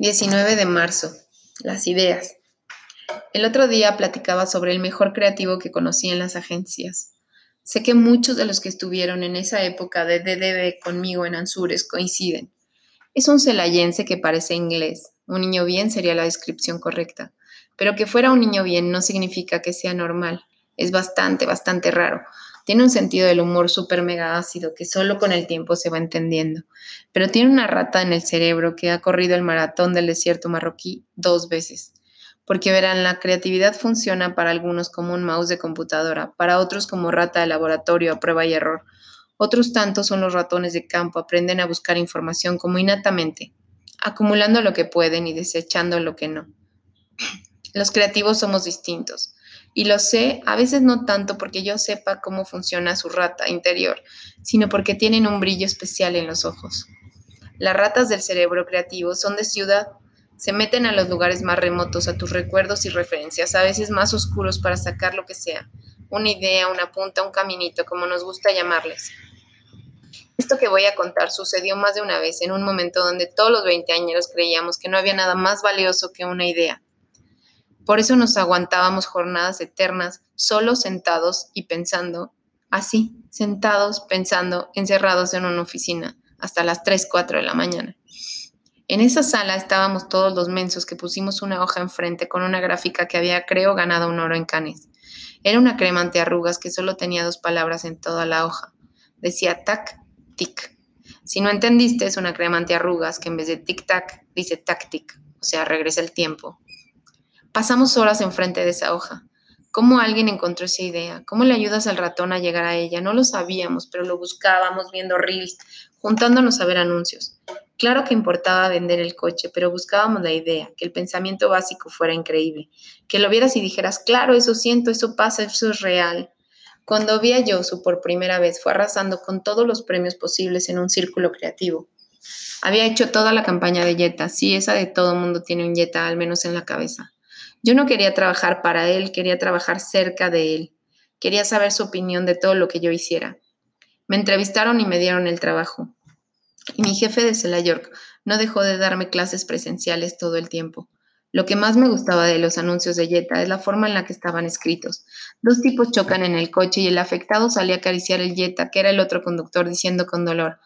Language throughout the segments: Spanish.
19 de marzo. Las ideas. El otro día platicaba sobre el mejor creativo que conocí en las agencias. Sé que muchos de los que estuvieron en esa época de DDB conmigo en Ansures coinciden. Es un celayense que parece inglés. Un niño bien sería la descripción correcta. Pero que fuera un niño bien no significa que sea normal. Es bastante, bastante raro. Tiene un sentido del humor súper mega ácido que solo con el tiempo se va entendiendo. Pero tiene una rata en el cerebro que ha corrido el maratón del desierto marroquí dos veces. Porque verán, la creatividad funciona para algunos como un mouse de computadora, para otros como rata de laboratorio a prueba y error. Otros tantos son los ratones de campo, aprenden a buscar información como innatamente, acumulando lo que pueden y desechando lo que no. Los creativos somos distintos. Y lo sé, a veces no tanto porque yo sepa cómo funciona su rata interior, sino porque tienen un brillo especial en los ojos. Las ratas del cerebro creativo son de ciudad, se meten a los lugares más remotos, a tus recuerdos y referencias, a veces más oscuros para sacar lo que sea, una idea, una punta, un caminito, como nos gusta llamarles. Esto que voy a contar sucedió más de una vez en un momento donde todos los veinteañeros creíamos que no había nada más valioso que una idea, por eso nos aguantábamos jornadas eternas, solo sentados y pensando, así, sentados, pensando, encerrados en una oficina, hasta las 3, 4 de la mañana. En esa sala estábamos todos los mensos que pusimos una hoja enfrente con una gráfica que había, creo, ganado un oro en Canes. Era una crema antiarrugas que solo tenía dos palabras en toda la hoja. Decía tac, tic. Si no entendiste, es una crema antiarrugas que en vez de tic-tac dice tac-tic, o sea, regresa el tiempo, Pasamos horas enfrente de esa hoja. ¿Cómo alguien encontró esa idea? ¿Cómo le ayudas al ratón a llegar a ella? No lo sabíamos, pero lo buscábamos viendo reels, juntándonos a ver anuncios. Claro que importaba vender el coche, pero buscábamos la idea, que el pensamiento básico fuera increíble, que lo vieras y dijeras, claro, eso siento, eso pasa, eso es real. Cuando vi a Yosu por primera vez, fue arrasando con todos los premios posibles en un círculo creativo. Había hecho toda la campaña de Jetta, sí, esa de todo mundo tiene un Jetta, al menos en la cabeza. Yo no quería trabajar para él, quería trabajar cerca de él. Quería saber su opinión de todo lo que yo hiciera. Me entrevistaron y me dieron el trabajo. Y mi jefe de Cela York no dejó de darme clases presenciales todo el tiempo. Lo que más me gustaba de los anuncios de Jetta es la forma en la que estaban escritos. Dos tipos chocan en el coche y el afectado salía a acariciar el Jetta, que era el otro conductor, diciendo con dolor,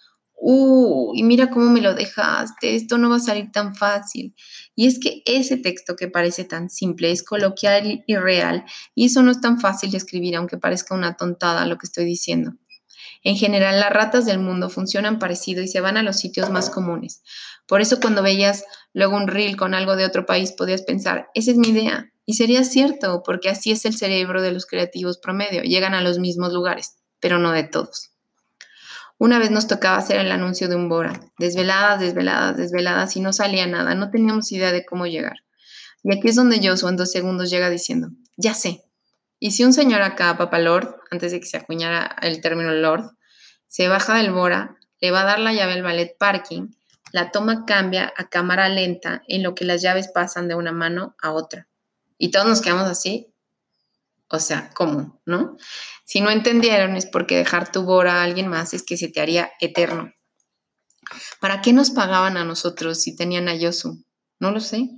uh, y mira cómo me lo dejaste, esto no va a salir tan fácil. Y es que ese texto que parece tan simple es coloquial y real, y eso no es tan fácil de escribir, aunque parezca una tontada lo que estoy diciendo. En general, las ratas del mundo funcionan parecido y se van a los sitios más comunes. Por eso cuando veías luego un reel con algo de otro país, podías pensar, esa es mi idea. Y sería cierto, porque así es el cerebro de los creativos promedio, llegan a los mismos lugares, pero no de todos. Una vez nos tocaba hacer el anuncio de un Bora, desveladas, desveladas, desveladas y no salía nada, no teníamos idea de cómo llegar. Y aquí es donde yo, en dos segundos llega diciendo, ya sé. Y si un señor acá, Papa Lord, antes de que se acuñara el término Lord, se baja del Bora, le va a dar la llave al ballet parking, la toma cambia a cámara lenta en lo que las llaves pasan de una mano a otra. Y todos nos quedamos así, o sea, ¿cómo? ¿No? Si no entendieron es porque dejar tu bora a alguien más es que se te haría eterno. ¿Para qué nos pagaban a nosotros si tenían a Yosu? No lo sé.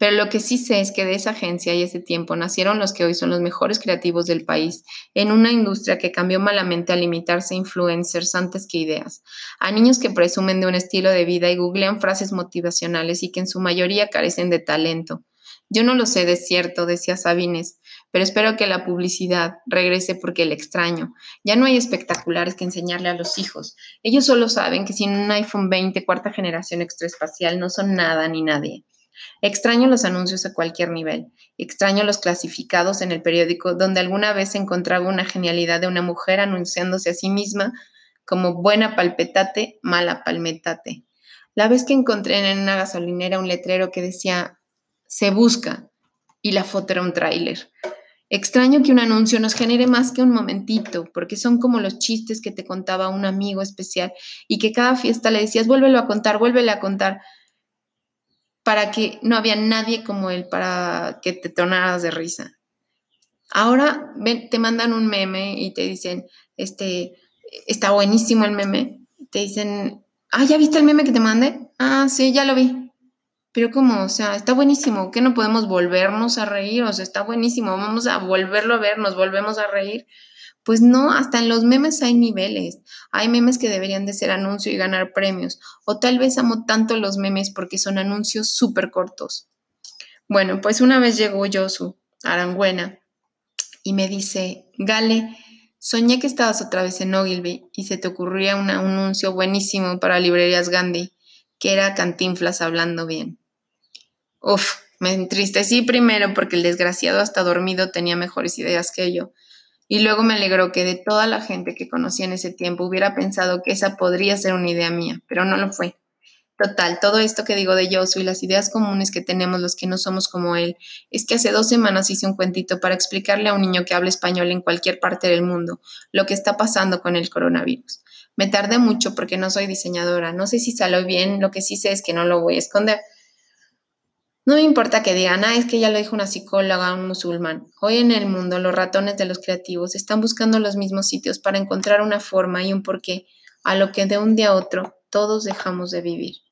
Pero lo que sí sé es que de esa agencia y ese tiempo nacieron los que hoy son los mejores creativos del país, en una industria que cambió malamente a limitarse a influencers antes que ideas, a niños que presumen de un estilo de vida y googlean frases motivacionales y que en su mayoría carecen de talento. Yo no lo sé de cierto, decía Sabines, pero espero que la publicidad regrese porque el extraño. Ya no hay espectaculares que enseñarle a los hijos. Ellos solo saben que sin un iPhone 20 cuarta generación extraespacial no son nada ni nadie. Extraño los anuncios a cualquier nivel. Extraño los clasificados en el periódico donde alguna vez encontraba una genialidad de una mujer anunciándose a sí misma como buena palpetate, mala palmetate. La vez que encontré en una gasolinera un letrero que decía se busca y la foto era un tráiler. Extraño que un anuncio nos genere más que un momentito, porque son como los chistes que te contaba un amigo especial y que cada fiesta le decías, vuélvelo a contar, vuélvelo a contar, para que no había nadie como él para que te tornaras de risa. Ahora te mandan un meme y te dicen, este, está buenísimo el meme. Te dicen, ah, ¿ya viste el meme que te mandé? Ah, sí, ya lo vi. Pero como, o sea, está buenísimo, que no podemos volvernos a reír, o sea, está buenísimo, vamos a volverlo a ver, nos volvemos a reír. Pues no, hasta en los memes hay niveles. Hay memes que deberían de ser anuncio y ganar premios. O tal vez amo tanto los memes porque son anuncios súper cortos. Bueno, pues una vez llegó Yosu, Arangüena, y me dice, Gale, soñé que estabas otra vez en Ogilvy y se te ocurría un anuncio buenísimo para librerías Gandhi, que era Cantinflas hablando bien. Uf, me entristecí primero porque el desgraciado hasta dormido tenía mejores ideas que yo. Y luego me alegró que de toda la gente que conocí en ese tiempo hubiera pensado que esa podría ser una idea mía, pero no lo fue. Total, todo esto que digo de Yosu y las ideas comunes que tenemos los que no somos como él, es que hace dos semanas hice un cuentito para explicarle a un niño que habla español en cualquier parte del mundo lo que está pasando con el coronavirus. Me tardé mucho porque no soy diseñadora, no sé si salió bien, lo que sí sé es que no lo voy a esconder. No me importa que digan, ah, es que ya lo dijo una psicóloga, un musulmán. Hoy en el mundo los ratones de los creativos están buscando los mismos sitios para encontrar una forma y un porqué a lo que de un día a otro todos dejamos de vivir.